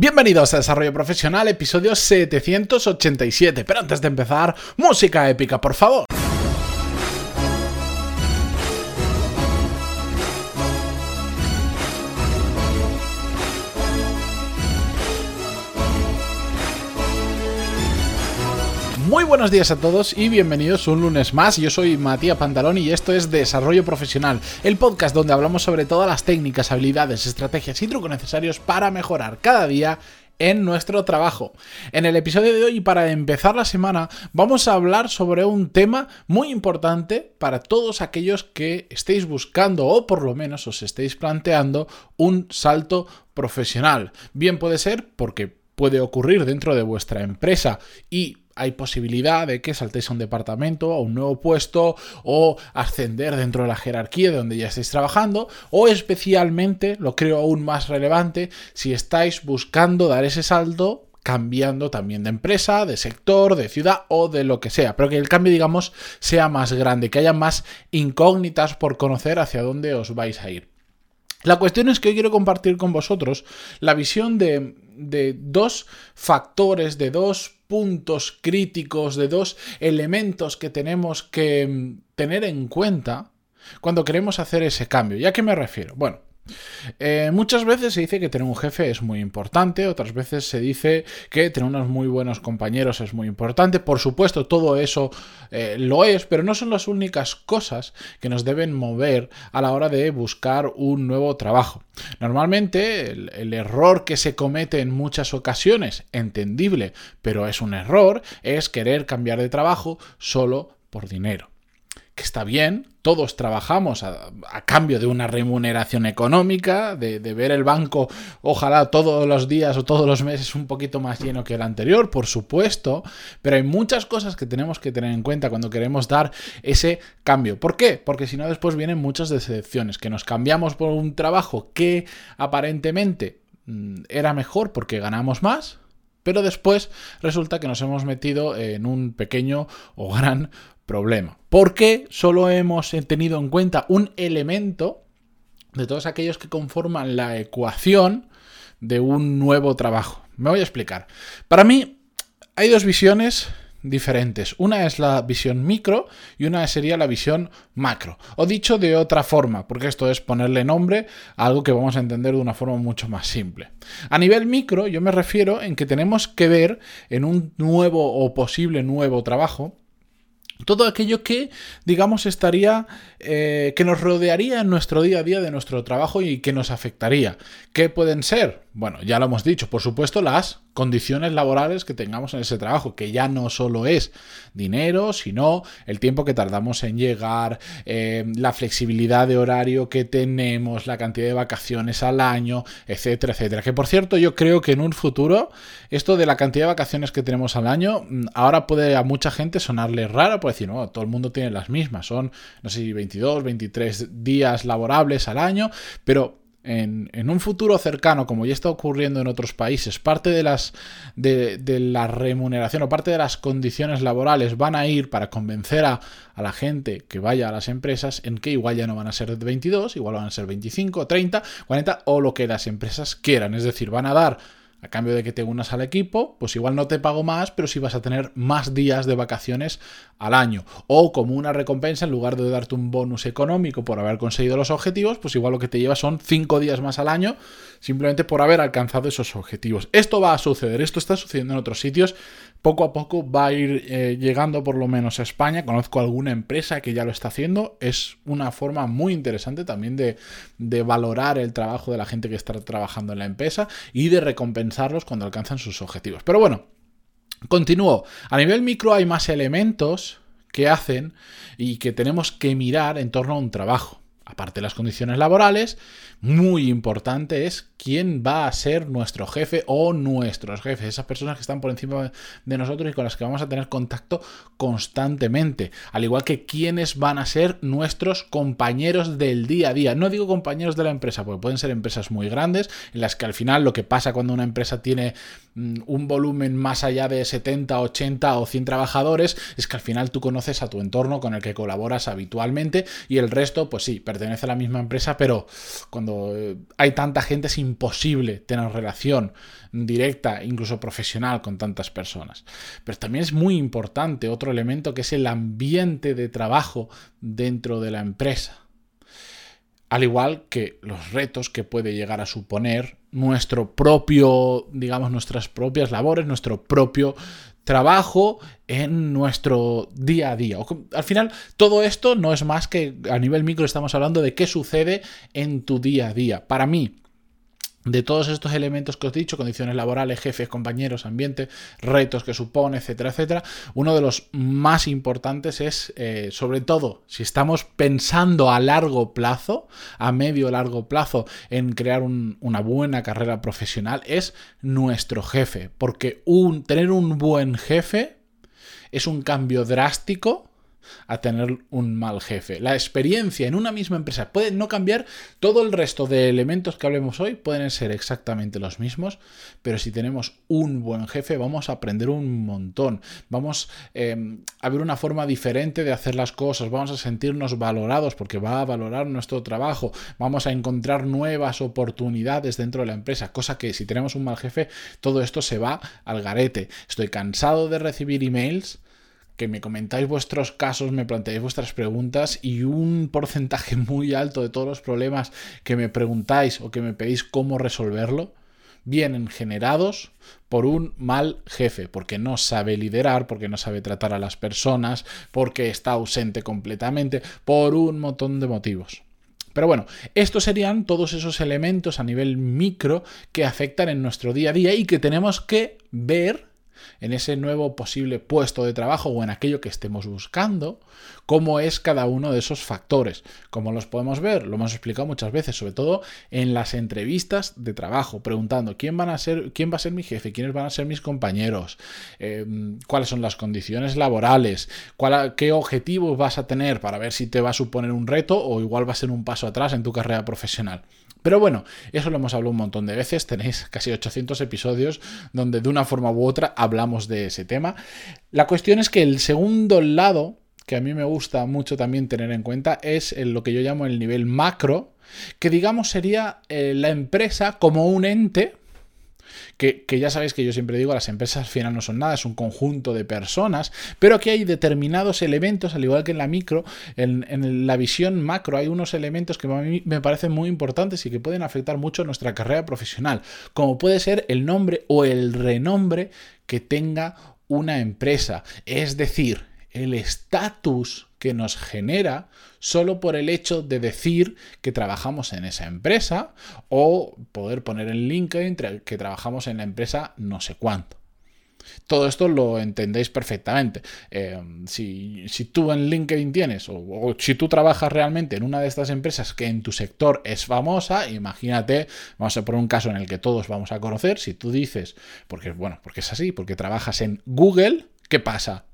Bienvenidos a Desarrollo Profesional, episodio 787. Pero antes de empezar, música épica, por favor. Muy buenos días a todos y bienvenidos un lunes más. Yo soy Matías Pantalón y esto es Desarrollo Profesional, el podcast donde hablamos sobre todas las técnicas, habilidades, estrategias y trucos necesarios para mejorar cada día en nuestro trabajo. En el episodio de hoy, para empezar la semana, vamos a hablar sobre un tema muy importante para todos aquellos que estéis buscando o por lo menos os estéis planteando un salto profesional. Bien puede ser porque puede ocurrir dentro de vuestra empresa y hay posibilidad de que saltéis a un departamento, a un nuevo puesto o ascender dentro de la jerarquía de donde ya estáis trabajando o especialmente, lo creo aún más relevante, si estáis buscando dar ese salto cambiando también de empresa, de sector, de ciudad o de lo que sea, pero que el cambio, digamos, sea más grande, que haya más incógnitas por conocer hacia dónde os vais a ir. La cuestión es que hoy quiero compartir con vosotros la visión de, de dos factores, de dos puntos críticos, de dos elementos que tenemos que mm, tener en cuenta cuando queremos hacer ese cambio. ¿Y a qué me refiero? Bueno, eh, muchas veces se dice que tener un jefe es muy importante, otras veces se dice que tener unos muy buenos compañeros es muy importante. Por supuesto, todo eso eh, lo es, pero no son las únicas cosas que nos deben mover a la hora de buscar un nuevo trabajo. Normalmente el, el error que se comete en muchas ocasiones, entendible, pero es un error, es querer cambiar de trabajo solo por dinero que está bien, todos trabajamos a, cambio de una remuneración económica, de, ver el banco ojalá todos los días o todos los meses un poquito más lleno que el anterior, por supuesto, pero hay muchas cosas que tenemos que tener en cuenta cuando queremos dar ese cambio. ¿Por qué? Porque si no después vienen muchas decepciones, que nos cambiamos por un trabajo que aparentemente mm, era mejor porque ganamos más, pero después resulta que nos hemos metido en un pequeño o gran problema. Porque solo hemos tenido en cuenta un elemento de todos aquellos que conforman la ecuación de un nuevo trabajo. Me voy a explicar. Para mí hay dos visiones diferentes. Una es la visión micro y una sería la visión macro. O dicho de otra forma, porque esto es ponerle nombre a algo que vamos a entender de una forma mucho más simple. A nivel micro yo me refiero en que tenemos que ver en un nuevo o posible nuevo trabajo todo aquello que, digamos, estaría, eh, que nos rodearía en nuestro día a día de nuestro trabajo y que nos afectaría. ¿Qué pueden ser? Bueno, ya lo hemos dicho, por supuesto, las condiciones laborales que tengamos en ese trabajo, que ya no solo es dinero, sino el tiempo que tardamos en llegar, eh, la flexibilidad de horario que tenemos, la cantidad de vacaciones al año, etcétera, etcétera. Que por cierto, yo creo que en un futuro, esto de la cantidad de vacaciones que tenemos al año, mm, ahora puede a mucha gente sonarle raro, puede decir, no, todo el mundo tiene las mismas, son, no sé si 22, 23 días laborables al año, pero en, un futuro cercano, como ya está ocurriendo en otros países, parte de, las, de, la remuneración o parte de las condiciones laborales van a ir para convencer a, a, la gente que vaya a las empresas en que igual ya no van a ser 22, igual van a ser 25, 30, 40 o lo que las empresas quieran. Es decir, van a dar a cambio de que te unas al equipo, pues igual no te pago más, pero sí vas a tener más días de vacaciones al año. O como una recompensa, en lugar de darte un bonus económico por haber conseguido los objetivos, pues igual lo que te lleva son 5 días más al año, simplemente por haber alcanzado esos objetivos. Esto va a suceder, esto está sucediendo en otros sitios, poco a poco va a ir eh, llegando por lo menos a España. Conozco alguna empresa que ya lo está haciendo. Es una forma muy interesante también de, de, valorar el trabajo de la gente que está trabajando en la empresa y de recompensarlos cuando alcanzan sus objetivos. Pero bueno, continúo. A nivel micro hay más elementos que hacen y que tenemos que mirar en torno a un trabajo aparte de las condiciones laborales, muy importante es quién va a ser nuestro jefe o nuestros jefes, esas personas que están por encima de nosotros y con las que vamos a tener contacto constantemente, al igual que quiénes van a ser nuestros compañeros del día a día. No digo compañeros de la empresa, porque pueden ser empresas muy grandes, en las que al final lo que pasa cuando una empresa tiene mm, un volumen más allá de 70, 80 o 100 trabajadores, es que al final tú conoces a tu entorno con el que colaboras habitualmente y el resto, pues sí, pertenece a la misma empresa, pero cuando eh, hay tanta gente es imposible tener relación directa, incluso profesional con tantas personas. Pero también es muy importante otro elemento que es el ambiente de trabajo dentro de la empresa. Al igual que los retos que puede llegar a suponer nuestro propio, digamos, nuestras propias labores, nuestro propio trabajo en nuestro día a día. Al final, todo esto no es más que a nivel micro estamos hablando de qué sucede en tu día a día. Para mí, de todos estos elementos que os he dicho, condiciones laborales, jefes, compañeros, ambiente, retos que supone, etcétera, etcétera, uno de los más importantes es, eh, sobre todo, si estamos pensando a largo plazo, a medio largo plazo, en crear una buena carrera profesional, es nuestro jefe, porque un, tener un buen jefe es un cambio drástico a tener un mal jefe. La experiencia en una misma empresa puede no cambiar, todo el resto de elementos que hablemos hoy pueden ser exactamente los mismos, pero si tenemos un buen jefe vamos a aprender un montón, vamos em, a ver una forma diferente de hacer las cosas, vamos a sentirnos valorados porque va a valorar nuestro trabajo, vamos a encontrar nuevas oportunidades dentro de la empresa, cosa que si tenemos un mal jefe todo esto se va al garete. Estoy cansado de recibir emails que me comentáis vuestros casos, me planteáis vuestras preguntas y un porcentaje muy alto de todos los problemas que me preguntáis o que me pedís cómo resolverlo, vienen generados por un mal jefe, porque no sabe liderar, porque no sabe tratar a las personas, porque está ausente completamente, por un montón de motivos. Pero bueno, estos serían todos esos elementos a nivel micro que afectan en nuestro día a día y que tenemos que ver en ese nuevo posible puesto de trabajo o en aquello que estemos buscando, cómo es cada uno de esos factores. ¿Cómo los podemos ver? Lo hemos explicado muchas veces, sobre todo en las entrevistas de trabajo, preguntando quién, van a ser, quién va a ser mi jefe, quiénes van a ser mis compañeros, em, cuáles son las condiciones laborales, qué objetivos vas a tener para ver si te va a suponer un reto o igual va a ser un paso atrás en tu carrera profesional. Pero bueno, eso lo hemos hablado un montón de veces, tenéis casi 800 episodios donde de una forma u otra hablamos de ese tema. La cuestión es que el segundo lado, que a mí me gusta mucho también tener en cuenta, es lo que yo llamo el nivel macro, que digamos sería eh, la empresa como un ente, que, ya sabéis que yo siempre digo, las empresas al final no son nada, es un conjunto de personas, pero aquí hay determinados elementos, al igual que en la micro, en, la visión macro hay unos elementos que a mí me parecen muy importantes y que pueden afectar mucho nuestra carrera profesional, como puede ser el nombre o el renombre que tenga una empresa, es decir, el estatus que nos genera solo por el hecho de decir que trabajamos en esa empresa o poder poner en LinkedIn que trabajamos en la empresa no sé cuánto. Todo esto lo entendéis perfectamente. Eh, si, tú en LinkedIn tienes, o, si tú trabajas realmente en una de estas empresas que en tu sector es famosa, imagínate, vamos a poner un caso en el que todos vamos a conocer, si tú dices, porque bueno, porque es así, porque trabajas en Google, ¿qué pasa?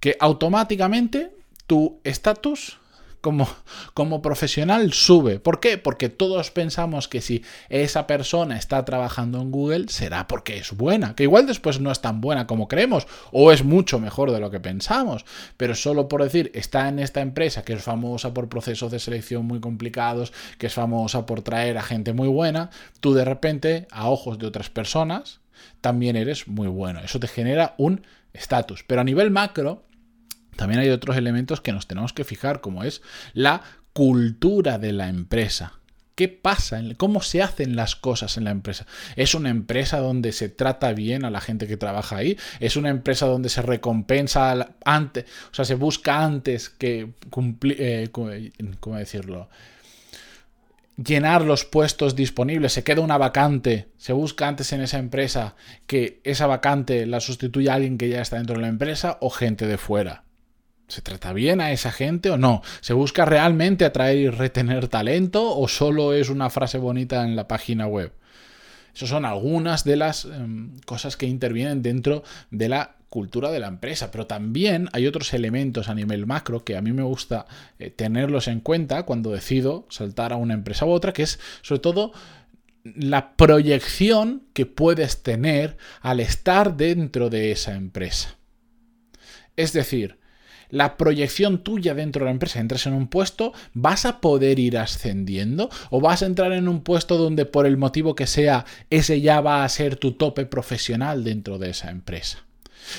Que automáticamente tu estatus como, como, profesional sube. ¿Por qué? Porque todos pensamos que si esa persona está trabajando en Google será porque es buena, que igual después no es tan buena como creemos o es mucho mejor de lo que pensamos, pero solo por decir está en esta empresa que es famosa por procesos de selección muy complicados, que es famosa por traer a gente muy buena, tú de repente a ojos de otras personas también eres muy bueno. Eso te genera un estatus. Pero a nivel macro, también hay otros elementos que nos tenemos que fijar, como es la cultura de la empresa. ¿Qué pasa? ¿Cómo se hacen las cosas en la empresa? ¿Es una empresa donde se trata bien a la gente que trabaja ahí? ¿Es una empresa donde se recompensa antes, o sea, se busca antes que cumplir, eh, ¿cómo decirlo? llenar los puestos disponibles, se queda una vacante, se busca antes en esa empresa que esa vacante la sustituya alguien que ya está dentro de la empresa o gente de fuera. ¿Se trata bien a esa gente o no? ¿Se busca realmente atraer y retener talento o solo es una frase bonita en la página web? Esas son algunas de las em, cosas que intervienen dentro de la cultura de la empresa, pero también hay otros elementos a nivel macro que a mí me gusta eh, tenerlos en cuenta cuando decido saltar a una empresa u otra, que es sobre todo la proyección que puedes tener al estar dentro de esa empresa. Es decir, la proyección tuya dentro de la empresa, entras en un puesto, vas a poder ir ascendiendo o vas a entrar en un puesto donde por el motivo que sea, ese ya va a ser tu tope profesional dentro de esa empresa.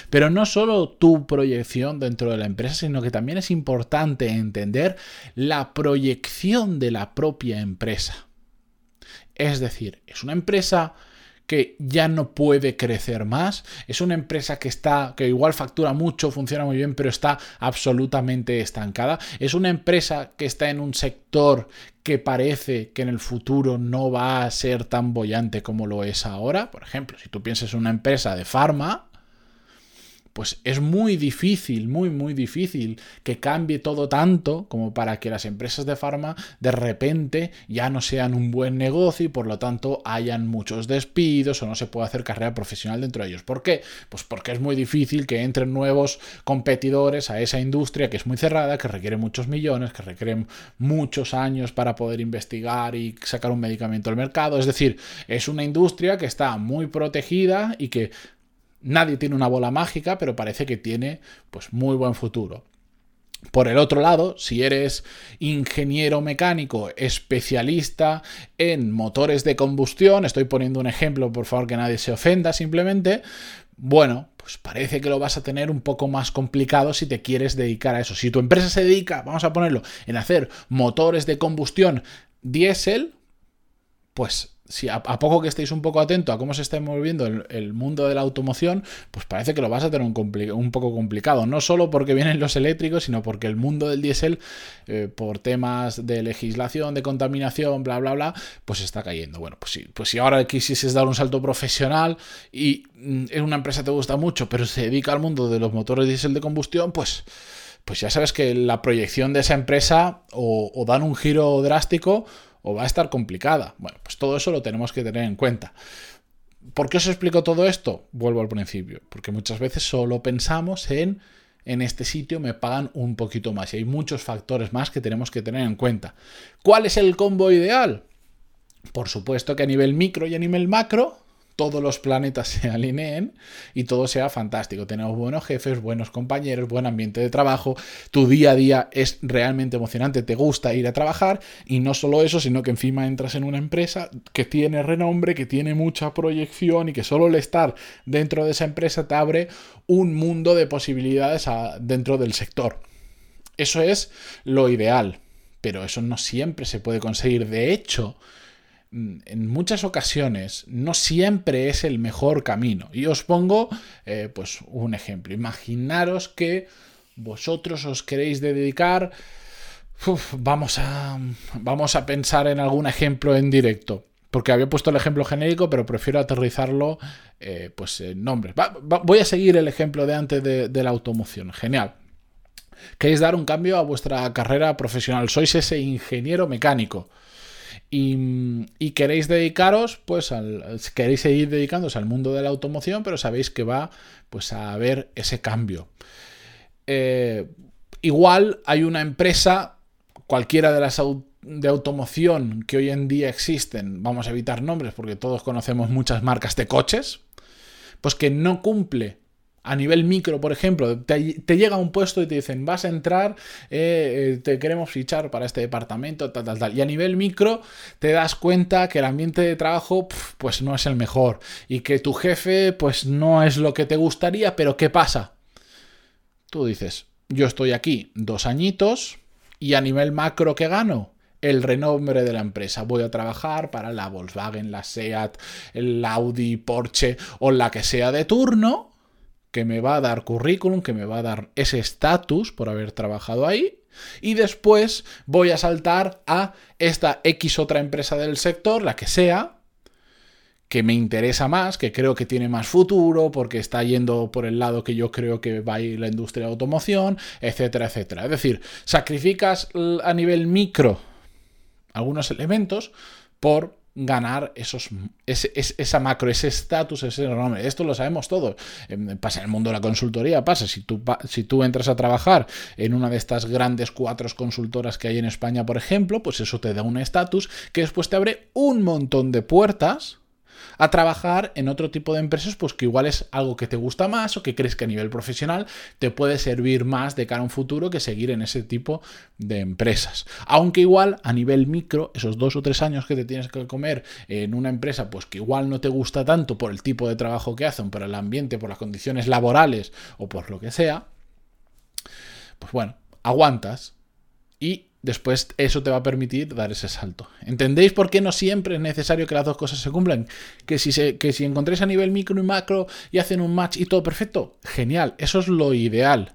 Pero no solo tu proyección dentro de la empresa, sino que también es importante entender la proyección de la propia empresa. Es decir, es una empresa que ya no puede crecer más. Es una empresa que está, que igual factura mucho, funciona muy bien, pero está absolutamente estancada. Es una empresa que está en un sector que parece que en el futuro no va a ser tan bollante como lo es ahora. Por ejemplo, si tú piensas en una empresa de farma, pues es muy difícil, muy, muy difícil que cambie todo tanto como para que las empresas de farma de repente ya no sean un buen negocio y por lo tanto hayan muchos despidos o no se pueda hacer carrera profesional dentro de ellos. ¿Por qué? Pues porque es muy difícil que entren nuevos competidores a esa industria que es muy cerrada, que requiere muchos millones, que requiere muchos años para poder investigar y sacar un medicamento al mercado. Es decir, es una industria que está muy protegida y que Nadie tiene una bola mágica, pero parece que tiene pues muy buen futuro. Por el otro lado, si eres ingeniero mecánico especialista en motores de combustión, estoy poniendo un ejemplo, por favor que nadie se ofenda simplemente, bueno, pues parece que lo vas a tener un poco más complicado si te quieres dedicar a eso. Si tu empresa se dedica, vamos a ponerlo, en hacer motores de combustión diésel, pues si a, poco que estéis un poco atentos a cómo se está moviendo el, mundo de la automoción, pues parece que lo vas a tener un, poco complicado. No solo porque vienen los eléctricos, sino porque el mundo del diésel, eh, por temas de legislación, de contaminación, bla, bla, bla, pues está cayendo. Bueno, pues sí, pues si ahora quisieses dar un salto profesional y mm, una empresa te gusta mucho, pero se dedica al mundo de los motores diésel de combustión, pues pues ya sabes que la proyección de esa empresa o, o dan un giro drástico o va a estar complicada. Bueno, pues todo eso lo tenemos que tener en cuenta. ¿Por qué os explico todo esto? Vuelvo al principio, porque muchas veces solo pensamos en en este sitio me pagan un poquito más y hay muchos factores más que tenemos que tener en cuenta. ¿Cuál es el combo ideal? Por supuesto que a nivel micro y a nivel macro todos los planetas se alineen y todo sea fantástico. Tenemos buenos jefes, buenos compañeros, buen ambiente de trabajo, tu día a día es realmente emocionante, te gusta ir a trabajar y no solo eso, sino que encima entras en una empresa que tiene renombre, que tiene mucha proyección y que solo el estar dentro de esa empresa te abre un mundo de posibilidades dentro del sector. Eso es lo ideal, pero eso no siempre se puede conseguir. De hecho, en muchas ocasiones no siempre es el mejor camino. Y os pongo eh, pues un ejemplo. Imaginaros que vosotros os queréis dedicar... vamos, a, vamos a pensar en algún ejemplo en directo. Porque había puesto el ejemplo genérico, pero prefiero aterrizarlo eh, pues en nombres. voy a seguir el ejemplo de antes de, de la automoción. Genial. Queréis dar un cambio a vuestra carrera profesional. Sois ese ingeniero mecánico y, queréis dedicaros, pues al, queréis seguir dedicándose al mundo de la automoción, pero sabéis que va pues a haber ese cambio. Eh, igual hay una empresa, cualquiera de las de automoción que hoy en día existen, vamos a evitar nombres porque todos conocemos muchas marcas de coches, pues que no cumple a nivel micro, por ejemplo, te, llega un puesto y te dicen, vas a entrar, eh, eh, te queremos fichar para este departamento, tal, tal, tal. Y a nivel micro te das cuenta que el ambiente de trabajo pues no es el mejor y que tu jefe pues no es lo que te gustaría, pero ¿qué pasa? Tú dices, yo estoy aquí dos añitos y a nivel macro ¿qué gano? el renombre de la empresa. Voy a trabajar para la Volkswagen, la SEAT, el Audi, Porsche o la que sea de turno que me va a dar currículum, que me va a dar ese estatus por haber trabajado ahí. Y después voy a saltar a esta X otra empresa del sector, la que sea, que me interesa más, que creo que tiene más futuro, porque está yendo por el lado que yo creo que va a ir la industria de automoción, etcétera, etcétera. Es decir, sacrificas a nivel micro algunos elementos por ganar esos, esa macro, ese estatus, ese nombre. Esto lo sabemos todos. Em, pasa en el mundo de la consultoría, pasa. Si tú, si tú entras a trabajar en una de estas grandes cuatro consultoras que hay en España, por ejemplo, pues eso te da un estatus que después te abre un montón de puertas a trabajar en otro tipo de empresas, pues que igual es algo que te gusta más o que crees que a nivel profesional te puede servir más de cara a un futuro que seguir en ese tipo de empresas. Aunque igual a nivel micro, esos dos o tres años que te tienes que comer en una empresa, pues que igual no te gusta tanto por el tipo de trabajo que hacen, por el ambiente, por las condiciones laborales o por lo que sea, pues bueno, aguantas y después eso te va a permitir dar ese salto. ¿Entendéis por qué no siempre es necesario que las dos cosas se cumplan? Que si, se, que si encontréis a nivel micro y macro y hacen un match y todo perfecto, genial, eso es lo ideal.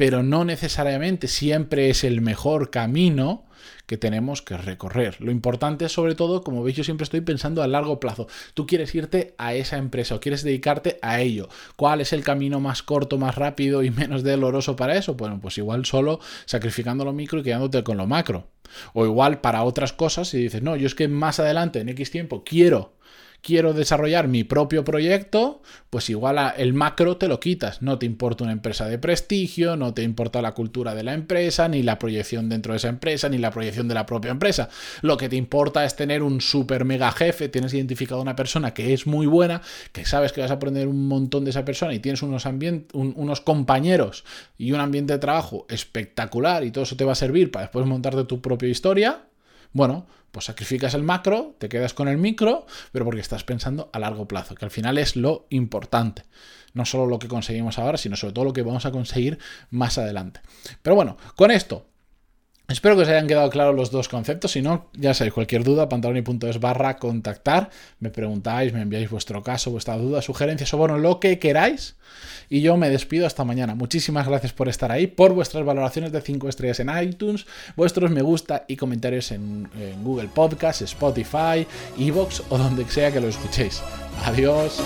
Pero no necesariamente siempre es el mejor camino que tenemos que recorrer. Lo importante es sobre todo, como veis, yo siempre estoy pensando a largo plazo. Tú quieres irte a esa empresa o quieres dedicarte a ello. ¿Cuál es el camino más corto, más rápido y menos doloroso para eso? Bueno, pues igual solo sacrificando lo micro y quedándote con lo macro. O igual para otras cosas, si dices, no, yo es que más adelante, en X tiempo, quiero quiero desarrollar mi propio proyecto, pues igual el macro te lo quitas. No te importa una empresa de prestigio, no te importa la cultura de la empresa, ni la proyección dentro de esa empresa, ni la proyección de la propia empresa. Lo que te importa es tener un super mega jefe, tienes identificado una persona que es muy buena, que sabes que vas a aprender un montón de esa persona y tienes unos, unos compañeros y un ambiente de trabajo espectacular y todo eso te va a servir para después montarte tu propia historia bueno, pues sacrificas el macro, te quedas con el micro, pero porque estás pensando a largo plazo, que al final es lo importante. No solo lo que conseguimos ahora, sino sobre todo lo que vamos a conseguir más adelante. Pero bueno, con esto Espero que os hayan quedado claros los dos conceptos. Si no, ya sabéis, cualquier duda, pantaloni.es barra contactar. Me preguntáis, me enviáis vuestro caso, vuestra duda, sugerencias o bueno, lo que queráis. Y yo me despido hasta mañana. Muchísimas gracias por estar ahí, por vuestras valoraciones de 5 estrellas en iTunes, vuestros me gusta y comentarios en, en Google Podcast, Spotify, Evox o donde sea que lo escuchéis. Adiós.